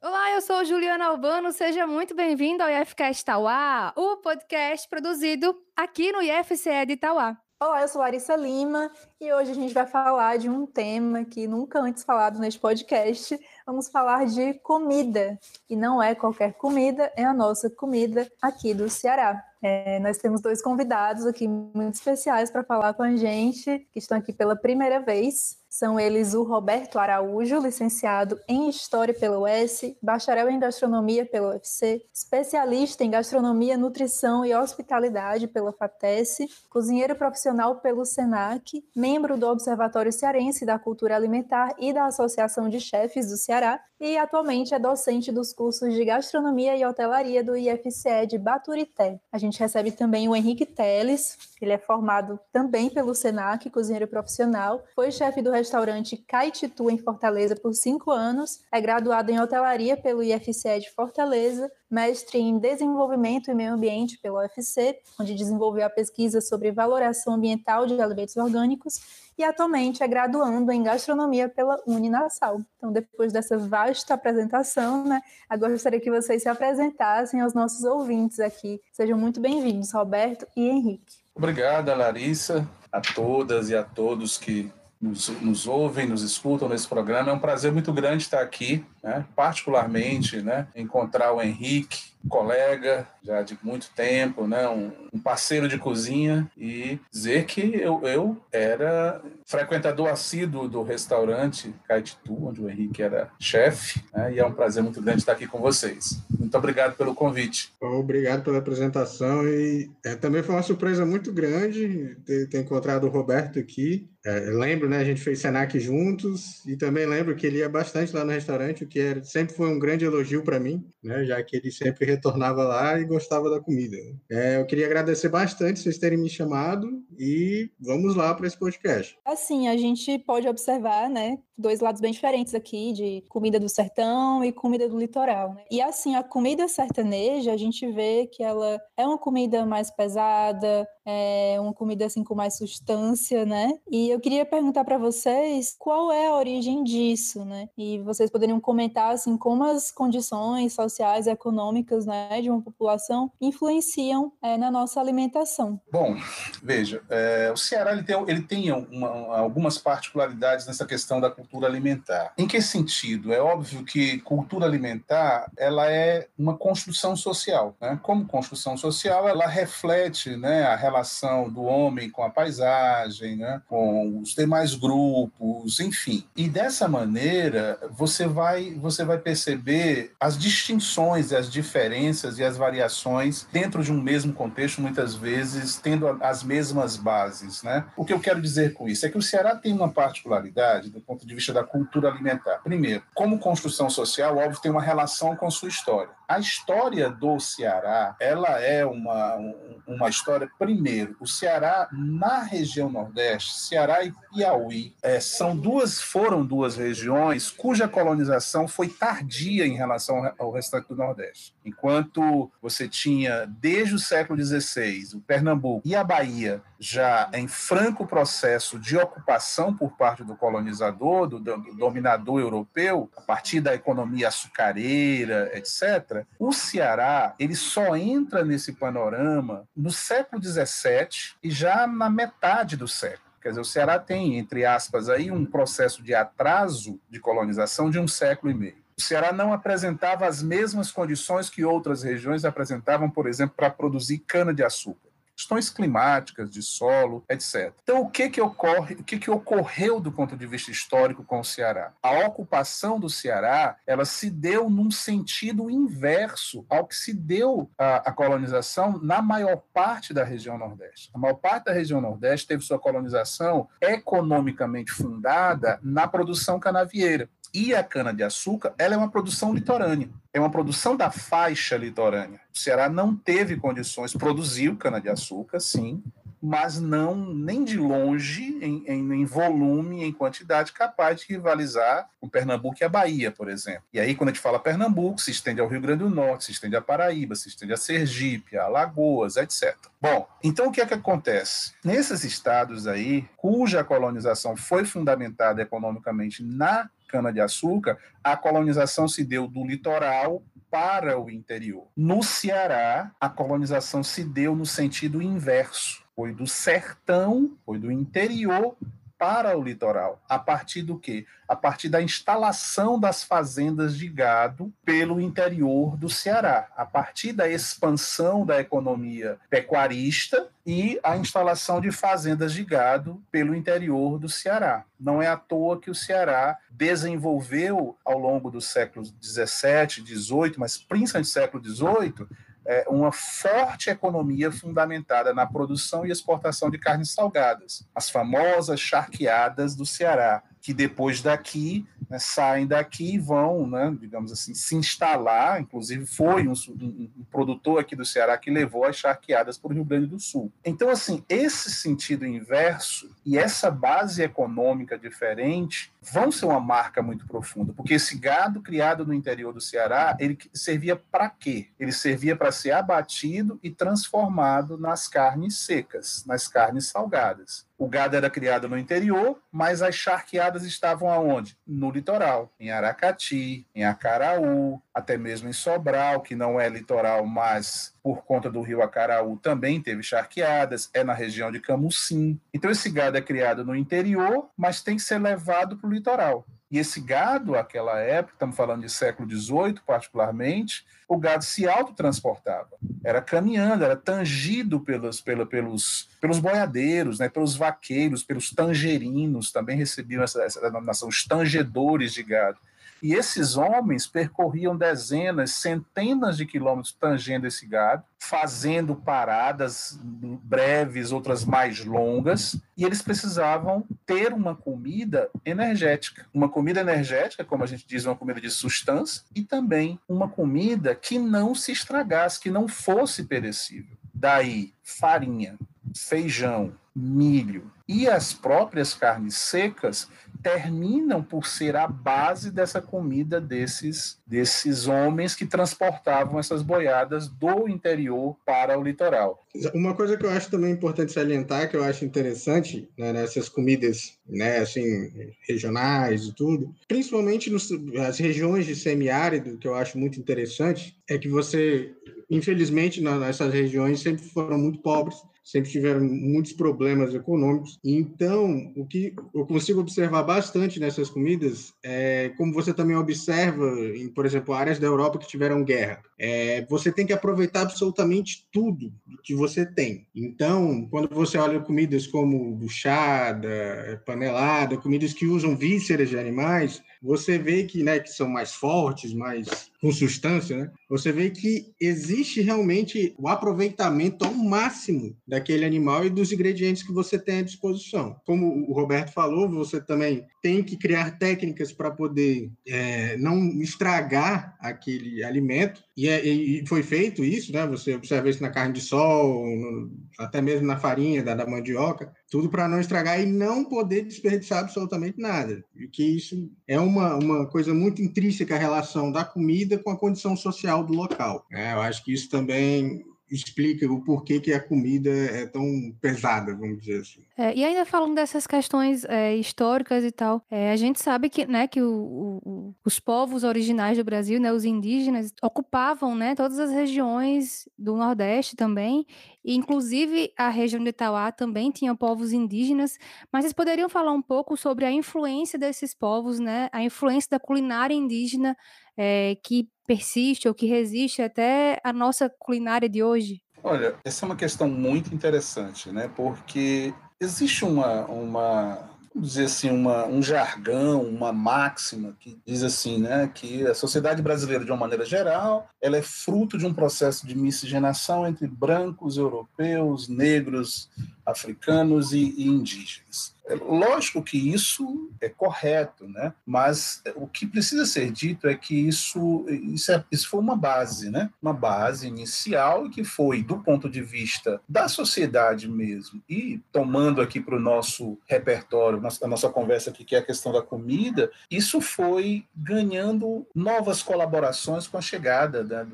Olá, eu sou Juliana Albano, seja muito bem-vindo ao IFCast Tauá, o podcast produzido aqui no IFCE de Tauá. Olá, eu sou Larissa Lima e hoje a gente vai falar de um tema que nunca antes falado neste podcast. Vamos falar de comida. E não é qualquer comida, é a nossa comida aqui do Ceará. É, nós temos dois convidados aqui muito especiais para falar com a gente, que estão aqui pela primeira vez. São eles o Roberto Araújo, licenciado em História pela UES, bacharel em Gastronomia pela UFC, especialista em Gastronomia, Nutrição e Hospitalidade pela FATES, cozinheiro profissional pelo SENAC, membro do Observatório Cearense da Cultura Alimentar e da Associação de Chefes do Ceará e atualmente é docente dos cursos de Gastronomia e Hotelaria do IFCE de Baturité. A gente recebe também o Henrique Teles, ele é formado também pelo SENAC, cozinheiro profissional, foi chefe do restaurante Caititu em Fortaleza por cinco anos, é graduado em hotelaria pelo IFCE de Fortaleza, mestre em desenvolvimento e meio ambiente pelo UFC, onde desenvolveu a pesquisa sobre valoração ambiental de alimentos orgânicos e atualmente é graduando em gastronomia pela Uninasal. Então, depois dessa vasta apresentação, né, agora gostaria que vocês se apresentassem aos nossos ouvintes aqui. Sejam muito bem-vindos, Roberto e Henrique. Obrigada, Larissa, a todas e a todos que nos, nos ouvem, nos escutam nesse programa. É um prazer muito grande estar aqui, né? particularmente né? encontrar o Henrique, colega já de muito tempo, né? um, um parceiro de cozinha e dizer que eu, eu era frequentador assíduo do restaurante Caetitu, onde o Henrique era chefe, né? e é um prazer muito grande estar aqui com vocês. Muito obrigado pelo convite. Obrigado pela apresentação e é, também foi uma surpresa muito grande ter, ter encontrado o Roberto aqui. É, lembro, né, a gente fez Senac juntos e também lembro que ele ia bastante lá no restaurante, o que era, sempre foi um grande elogio para mim, né, já que ele sempre retornava lá e gostava da comida. É, eu queria agradecer bastante vocês terem me chamado e vamos lá para esse podcast. Assim, a gente pode observar, né, dois lados bem diferentes aqui de comida do sertão e comida do litoral. Né? E assim, a comida sertaneja, a gente vê que ela é uma comida mais pesada, é uma comida assim com mais substância, né? E eu queria perguntar para vocês qual é a origem disso, né? E vocês poderiam comentar assim como as condições sociais e econômicas, né, de uma população influenciam é, na nossa alimentação. Bom, veja, é, o Ceará ele tem, ele tem uma, algumas particularidades nessa questão da cultura alimentar. Em que sentido? É óbvio que cultura alimentar ela é uma construção social, né? Como construção social, ela reflete, né, a relação do homem com a paisagem, né, com os demais grupos, enfim. E dessa maneira você vai você vai perceber as distinções, as diferenças e as variações dentro de um mesmo contexto, muitas vezes tendo as mesmas bases, né? O que eu quero dizer com isso é que o Ceará tem uma particularidade do ponto de vista da cultura alimentar. Primeiro, como construção social, óbvio, tem uma relação com sua história. A história do Ceará, ela é uma, uma história, primeiro, o Ceará na região Nordeste, Ceará e Piauí, é, são duas, foram duas regiões cuja colonização foi tardia em relação ao restante do Nordeste. Enquanto você tinha, desde o século XVI, o Pernambuco e a Bahia já em franco processo de ocupação por parte do colonizador, do, do, dominador europeu, a partir da economia açucareira, etc., o Ceará ele só entra nesse panorama no século XVII e já na metade do século. Quer dizer, o Ceará tem, entre aspas, aí um processo de atraso de colonização de um século e meio. O Ceará não apresentava as mesmas condições que outras regiões apresentavam, por exemplo, para produzir cana-de-açúcar questões climáticas, de solo, etc. Então, o que que ocorre, o que que ocorreu do ponto de vista histórico com o Ceará? A ocupação do Ceará, ela se deu num sentido inverso ao que se deu a, a colonização na maior parte da região Nordeste. A maior parte da região Nordeste teve sua colonização economicamente fundada na produção canavieira. E a cana-de-açúcar, ela é uma produção litorânea, é uma produção da faixa litorânea. O Ceará não teve condições, produziu cana-de-açúcar, sim, mas não nem de longe em, em, em, volume, em quantidade capaz de rivalizar com Pernambuco e a Bahia, por exemplo. E aí, quando a gente fala Pernambuco, se estende ao Rio Grande do Norte, se estende a Paraíba, se estende a Sergipe, a Alagoas, etc. Bom, então o que é que acontece? Nesses estados aí, cuja colonização foi fundamentada economicamente na cana-de-açúcar, a colonização se deu do litoral para o interior. No Ceará, a colonização se deu no sentido inverso. Foi do sertão, foi do interior para o litoral. A partir do quê? A partir da instalação das fazendas de gado pelo interior do Ceará, a partir da expansão da economia pecuarista e a instalação de fazendas de gado pelo interior do Ceará. Não é à toa que o Ceará desenvolveu ao longo dos séculos 17, 18, mas principalmente século 18, é, uma forte economia fundamentada na produção e exportação de carnes salgadas, as famosas charqueadas do Ceará, que depois daqui né, saem daqui e vão, né, digamos assim, se instalar. Inclusive, foi um, um, um, produtor aqui do Ceará que levou as charqueadas para o Rio Grande do Sul. Então, assim, esse sentido inverso e essa base econômica diferente vão ser uma marca muito profunda, porque esse gado criado no interior do Ceará, ele servia para quê? Ele servia para ser abatido e transformado nas carnes secas, nas carnes salgadas. O gado era criado no interior, mas as charqueadas estavam aonde? No litoral, em Aracati, em Acaraú, até mesmo em Sobral, que não é litoral, mas por conta do rio Acaraú também teve charqueadas, é na região de Camusim. Então esse gado é criado no interior, mas tem que ser levado para o litoral. E esse gado, aquela época, estamos falando de século XVIII particularmente, o gado se autotransportava. Era caminhando, era tangido pelos, pela, pelos, pelos boiadeiros, né, pelos vaqueiros, pelos tangerinos, também recebiam essa, essa denominação, os tangedores de gado. E esses homens percorriam dezenas, centenas de quilômetros tangendo esse gado, fazendo paradas breves, outras mais longas, e eles precisavam ter uma comida energética. Uma comida energética, como a gente diz, uma comida de substância, e também uma comida que não se estragasse, que não fosse perecível. Daí, farinha, feijão, milho e as próprias carnes secas terminam por ser a base dessa comida desses, desses homens que transportavam essas boiadas do interior para o litoral. Uma coisa que eu acho também importante salientar, que eu acho interessante né, nessas comidas né, assim, regionais e tudo, principalmente nas regiões de semiárido, que eu acho muito interessante, é que você, infelizmente, nessas regiões sempre foram muito pobres sempre tiveram muitos problemas econômicos. Então, o que eu consigo observar bastante nessas comidas é como você também observa em, por exemplo, áreas da Europa que tiveram guerra. É, você tem que aproveitar absolutamente tudo que você tem. Então, quando você olha comidas como buchada, panelada, comidas que usam vísceras de animais, você vê que, né, que são mais fortes, mais com substância, né? Você vê que existe realmente o aproveitamento ao máximo daquele animal e dos ingredientes que você tem à disposição. Como o Roberto falou, você também tem que criar técnicas para poder é, não estragar aquele alimento e, é, e, foi feito isso, né? Você observa isso na carne de sol, no, até mesmo na farinha da, da mandioca, tudo para não estragar e não poder desperdiçar absolutamente nada. E que isso é uma, uma coisa muito intrínseca a relação da comida com a condição social do local. É, eu acho que isso também explica o porquê que a comida é tão pesada, vamos dizer assim. É, e ainda falando dessas questões é, históricas e tal, é, a gente sabe que, né, que o, o, os povos originais do Brasil, né, os indígenas, ocupavam né, todas as regiões do Nordeste também, e inclusive a região de Itauá também tinha povos indígenas, mas vocês poderiam falar um pouco sobre a influência desses povos, né, a influência da culinária indígena é, que persiste ou que resiste até a nossa culinária de hoje? Olha, essa é uma questão muito interessante, né? Porque existe uma, uma vamos dizer assim, uma, um jargão, uma máxima que diz assim, né, que a sociedade brasileira, de uma maneira geral, ela é fruto de um processo de miscigenação entre brancos, europeus, negros, africanos e, e indígenas. Lógico que isso é correto, né? mas o que precisa ser dito é que isso, isso, é, isso foi uma base, né? uma base inicial que foi, do ponto de vista da sociedade mesmo, e tomando aqui para o nosso repertório, a nossa conversa aqui, que é a questão da comida, isso foi ganhando novas colaborações com a chegada, né,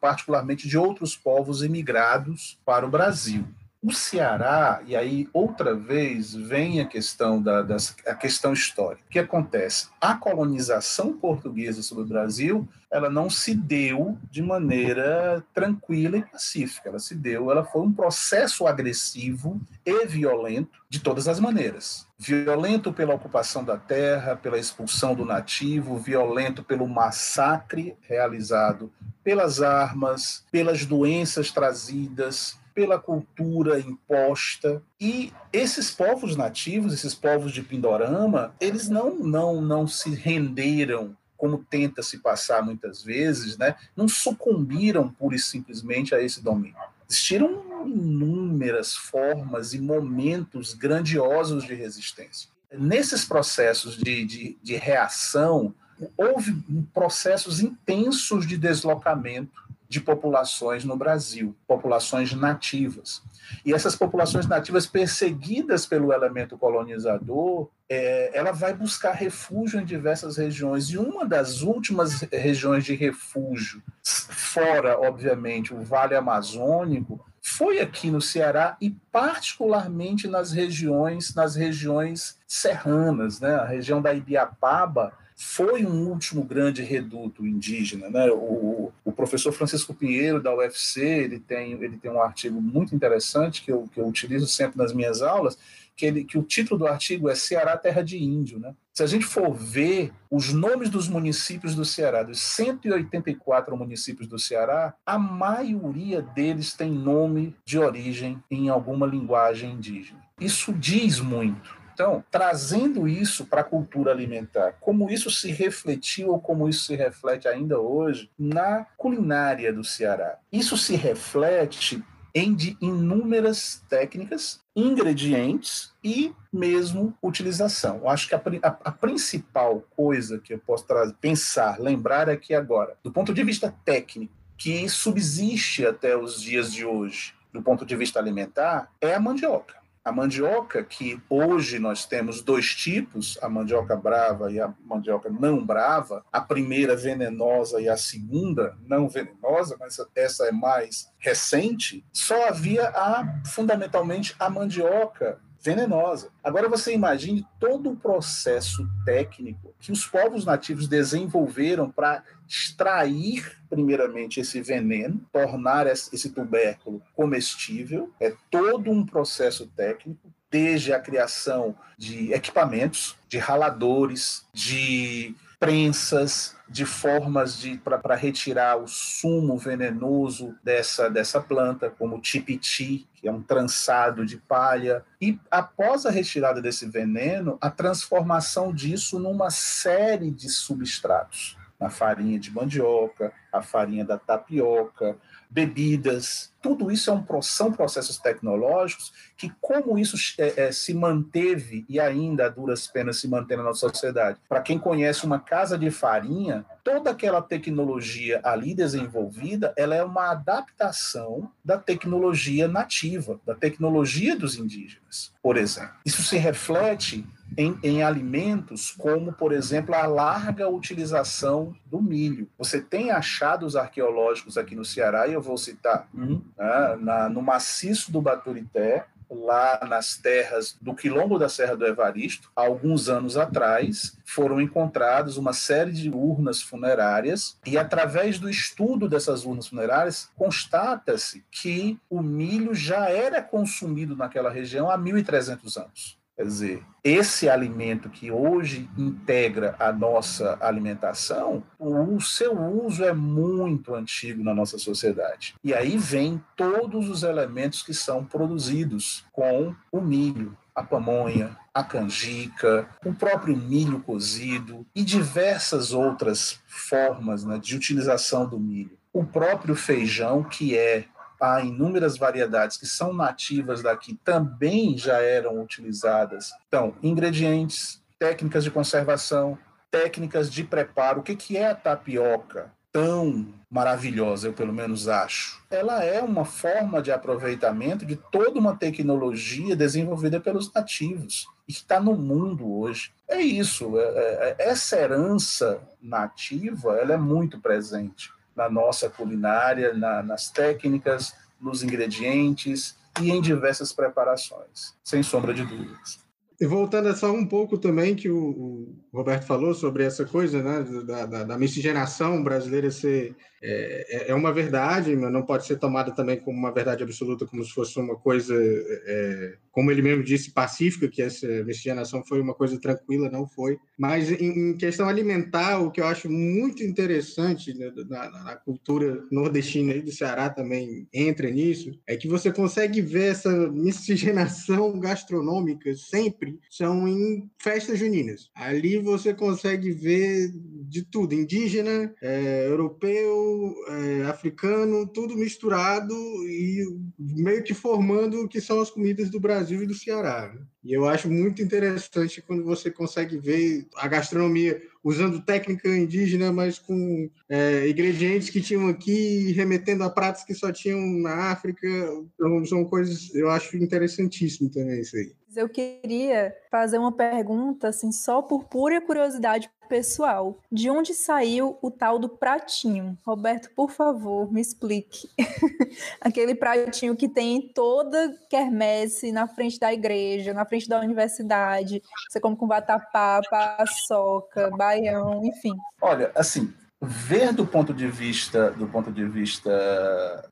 particularmente de outros povos imigrados para o Brasil. O Ceará, e aí outra vez vem a questão da, das, a questão histórica. O que acontece? A colonização portuguesa sobre o Brasil, ela não se deu de maneira tranquila e pacífica. Ela se deu, ela foi um processo agressivo e violento de todas as maneiras. Violento pela ocupação da terra, pela expulsão do nativo, violento pelo massacre realizado pelas armas, pelas doenças trazidas, pela cultura imposta. E esses povos nativos, esses povos de Pindorama, eles não, não, não se renderam como tenta se passar muitas vezes, né? não sucumbiram pura e simplesmente a esse domínio. Existiram inúmeras formas e momentos grandiosos de resistência. Nesses processos de, de, de reação, houve processos intensos de deslocamento de populações no Brasil, populações nativas. E essas populações nativas perseguidas pelo elemento colonizador, é, ela vai buscar refúgio em diversas regiões. E uma das últimas regiões de refúgio, fora, obviamente, o Vale Amazônico, foi aqui no Ceará e particularmente nas regiões, nas regiões serranas, né? A região da Ibiapaba foi um último grande reduto indígena. Né? O, o, professor Francisco Pinheiro, da UFC, ele tem, ele tem um artigo muito interessante que eu, que eu utilizo sempre nas minhas aulas, que, ele, que o título do artigo é Ceará Terra de Índio. Né? Se a gente for ver os nomes dos municípios do Ceará, dos 184 municípios do Ceará, a maioria deles tem nome de origem em alguma linguagem indígena. Isso diz muito. Então, trazendo isso para a cultura alimentar, como isso se refletiu ou como isso se reflete ainda hoje na culinária do Ceará. Isso se reflete em de inúmeras técnicas, ingredientes e mesmo utilização. Eu acho que a, a, a, principal coisa que eu posso trazer, pensar, lembrar aqui agora, do ponto de vista técnico, que subsiste até os dias de hoje, do ponto de vista alimentar, é a mandioca. A mandioca, que hoje nós temos dois tipos, a mandioca brava e a mandioca não brava, a primeira venenosa e a segunda não venenosa, mas essa é mais recente, só havia a, fundamentalmente a mandioca venenosa. Agora você imagine todo o processo técnico que os povos nativos desenvolveram para extrair primeiramente esse veneno, tornar esse tubérculo comestível. É todo um processo técnico, desde a criação de equipamentos, de raladores, de prensas, de formas de para retirar o sumo venenoso dessa, dessa planta, como o tipiti, que é um trançado de palha. E após a retirada desse veneno, a transformação disso numa série de substratos. Na farinha de mandioca, a farinha da tapioca, bebidas, tudo isso é um, são processos tecnológicos que, como isso é, é, se manteve e ainda a duras penas se mantém na nossa sociedade. Para quem conhece uma casa de farinha, toda aquela tecnologia ali desenvolvida, ela é uma adaptação da tecnologia nativa, da tecnologia dos indígenas, por exemplo. Isso se reflete em, em, alimentos, como, por exemplo, a larga utilização do milho. Você tem achados arqueológicos aqui no Ceará, e eu vou citar um, né, na, no maciço do Baturité, lá nas terras do Quilombo da Serra do Evaristo, alguns anos atrás, foram encontradas uma série de urnas funerárias e através do estudo dessas urnas funerárias constata-se que o milho já era consumido naquela região há 1300 anos. Quer dizer, esse alimento que hoje integra a nossa alimentação, o seu uso é muito antigo na nossa sociedade. E aí vem todos os elementos que são produzidos com o milho, a pamonha, a canjica, o próprio milho cozido e diversas outras formas né, de utilização do milho. O próprio feijão, que é há inúmeras variedades que são nativas daqui, também já eram utilizadas. Então, ingredientes, técnicas de conservação, técnicas de preparo. O que, que é a tapioca? Tão maravilhosa, eu pelo menos acho. Ela é uma forma de aproveitamento de toda uma tecnologia desenvolvida pelos nativos e que está no mundo hoje. É isso, é, é, essa herança nativa ela é muito presente na nossa culinária, na, nas técnicas, nos ingredientes e em diversas preparações, sem sombra de dúvidas. E voltando só um pouco também que o, o Roberto falou sobre essa coisa né, da, da, da miscigenação brasileira ser é, é, é uma verdade, mas não pode ser tomada também como uma verdade absoluta, como se fosse uma coisa, é, como ele mesmo disse, pacífica, que essa miscigenação foi uma coisa tranquila, não foi. Mas em, em questão alimentar, o que eu acho muito interessante né, na, na, cultura nordestina e do Ceará também entra nisso, é que você consegue ver essa miscigenação gastronômica sempre são em festas juninas. Ali você consegue ver de tudo, indígena, é, europeu, é, africano, tudo misturado e meio que formando o que são as comidas do Brasil e do Ceará. Né? E eu acho muito interessante quando você consegue ver a gastronomia usando técnica indígena, mas com é, ingredientes que tinham aqui, remetendo a pratos que só tinham na África. Então, são coisas, eu acho interessantíssimo também isso aí. Eu queria fazer uma pergunta, assim, só por pura curiosidade pessoal, de onde saiu o tal do pratinho? Roberto, por favor, me explique. Aquele pratinho que tem em toda quermesse, na frente da igreja, na frente da universidade. Você come com vatapá, paçoca, baião, enfim. Olha, assim, ver do ponto de vista do ponto de vista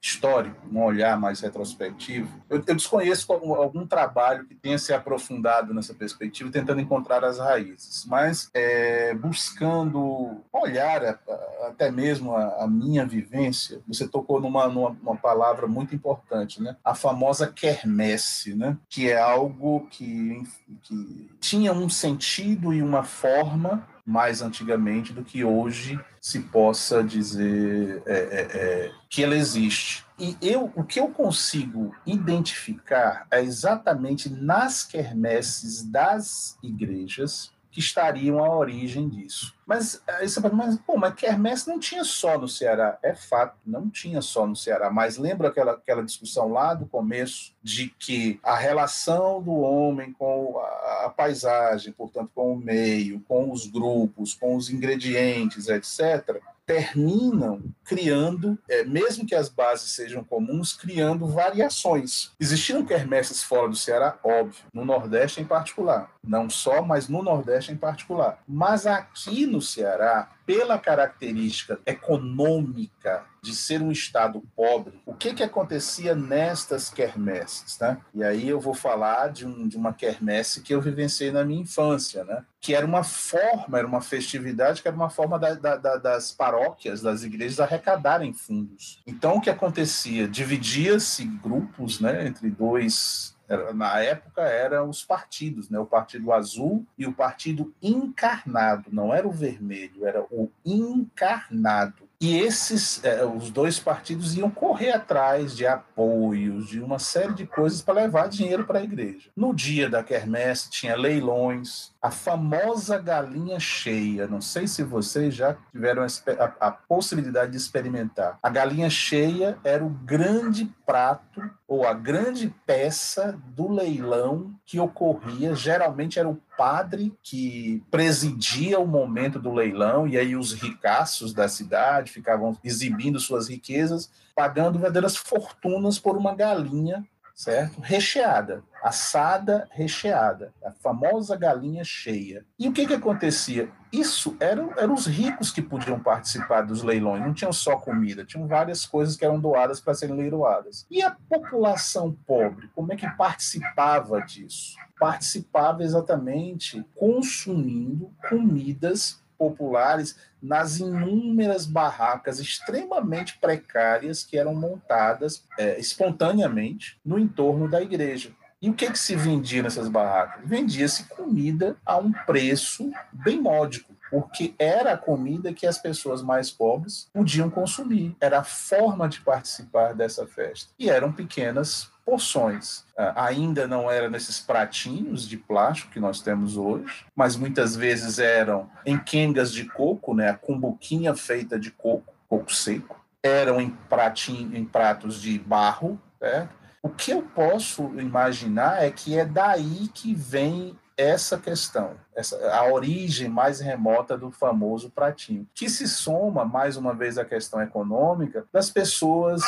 histórico, um olhar mais retrospectivo, eu, eu desconheço algum, algum, trabalho que tenha se aprofundado nessa perspectiva, tentando encontrar as raízes, mas é, buscando olhar a, a, até mesmo a, a, minha vivência, você tocou numa, numa, palavra muito importante, né? A famosa quermesse, né? Que é algo que, que tinha um sentido e uma forma mais antigamente do que hoje se possa dizer é, é, é, que ela existe. E eu, o que eu consigo identificar é exatamente nas quermesses das igrejas que estariam a origem disso. Mas aí você mas, pô, mas quermesse não tinha só no Ceará. É fato, não tinha só no Ceará. Mas lembra aquela, aquela discussão lá do começo de que a relação do homem com a, a paisagem, portanto, com o meio, com os grupos, com os ingredientes, etc., terminam criando, é, mesmo que as bases sejam comuns, criando variações. Existiram quermesses fora do Ceará, óbvio, no Nordeste em particular. Não só, mas no Nordeste em particular. Mas aqui no Ceará, pela característica econômica de ser um estado pobre, o que que acontecia nestas quermesses, né? E aí eu vou falar de, um, de uma quermesse que eu vivenciei na minha infância, né? Que era uma forma, era uma festividade que era uma forma da, da, da, das paróquias, das igrejas arrecadarem fundos. Então o que acontecia? Dividia-se grupos, né? Entre dois na época eram os partidos, né? o Partido Azul e o Partido Encarnado, não era o vermelho, era o encarnado. E esses, é, os dois partidos iam correr atrás de apoios, de uma série de coisas para levar dinheiro para a igreja. No dia da quermesse tinha leilões, a famosa galinha cheia. Não sei se vocês já tiveram a, a, possibilidade de experimentar. A galinha cheia era o grande prato ou a grande peça do leilão que ocorria. Geralmente era o padre que presidia o momento do leilão, e aí os ricaços da cidade ficavam exibindo suas riquezas, pagando verdadeiras fortunas por uma galinha, certo? Recheada, assada, recheada, a famosa galinha cheia. E o que que acontecia? Isso eram, eram os ricos que podiam participar dos leilões, não tinham só comida, tinham várias coisas que eram doadas para serem leiloadas. E a população pobre, como é que participava disso? participava exatamente consumindo comidas populares nas inúmeras barracas extremamente precárias que eram montadas é, espontaneamente no entorno da igreja. E o que, que se vendia nessas barracas? Vendia-se comida a um preço bem módico, porque era a comida que as pessoas mais pobres podiam consumir. Era a forma de participar dessa festa. E eram pequenas porções. Ah, ainda não era nesses pratinhos de plástico que nós temos hoje, mas muitas vezes eram em quengas de coco, né, a cumbuquinha feita de coco, coco seco. Eram em, pratinho, em pratos de barro. Né? O que eu posso imaginar é que é daí que vem essa questão, essa, a origem mais remota do famoso pratinho, que se soma, mais uma vez, à questão econômica das pessoas,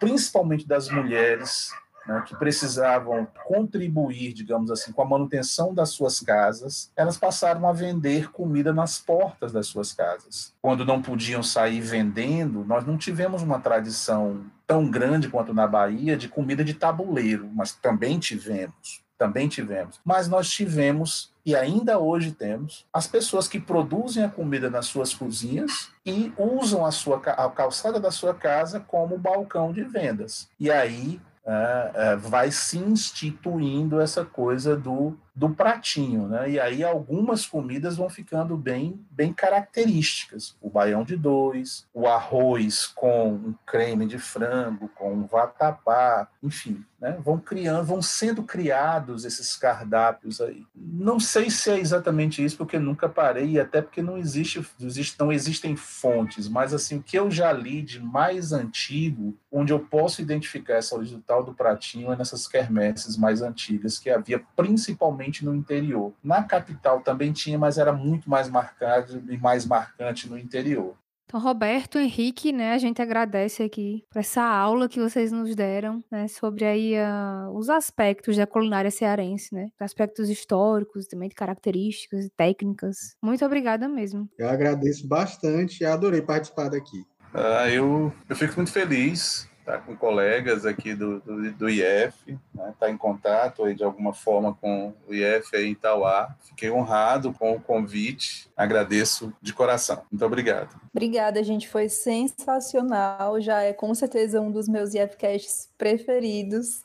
principalmente das mulheres, né, que precisavam contribuir, digamos assim, com a manutenção das suas casas, elas passaram a vender comida nas portas das suas casas. Quando não podiam sair vendendo, nós não tivemos uma tradição tão grande quanto na Bahia de comida de tabuleiro, mas também tivemos também tivemos. Mas nós tivemos, e ainda hoje temos, as pessoas que produzem a comida nas suas cozinhas e usam a, sua, a calçada da sua casa como balcão de vendas. E aí vai se instituindo essa coisa do, do pratinho, né? E aí algumas comidas vão ficando bem, bem características. O baião de dois, o arroz com um creme de frango, com um vatapá, enfim, né? Vão criando, vão sendo criados esses cardápios aí. Não sei se é exatamente isso, porque nunca parei, até porque não existe, não existem fontes, mas assim, o que eu já li de mais antigo, onde eu posso identificar essa origem tal do pratinho, é nessas quermesses mais antigas, que havia principalmente no interior. Na capital também tinha, mas era muito mais marcado e mais marcante no interior. Então, Roberto, Henrique, né, a gente agradece aqui por essa aula que vocês nos deram, né, sobre aí uh, os aspectos da culinária cearense, né, aspectos históricos, também de características e técnicas. Muito obrigada mesmo. Eu agradeço bastante e adorei participar daqui. Ah, eu, eu fico muito feliz tá com colegas aqui do, do, do IF, né, tá em contato aí de alguma forma com o IF aí em Itauá. Fiquei honrado com o convite, agradeço de coração. Muito obrigado. Obrigada, gente, foi sensacional, já é com certeza um dos meus IFcasts preferidos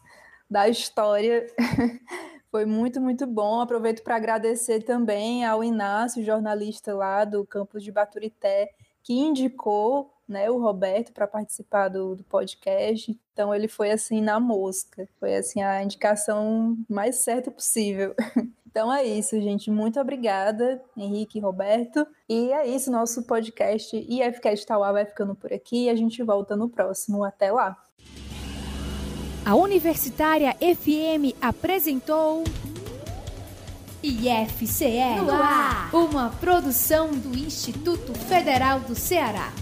da história. Foi muito, muito bom. Aproveito para agradecer também ao Inácio, jornalista lá do campus de Baturité, que indicou né, o Roberto para participar do, do, podcast. Então ele foi assim na mosca, foi assim a indicação mais certa possível. Então é isso, gente. Muito obrigada, Henrique e Roberto. E é isso, nosso podcast IFCast Tauá vai ficando por aqui e a gente volta no próximo. Até lá. A Universitária FM apresentou IFCE uma produção do Instituto Federal do Ceará.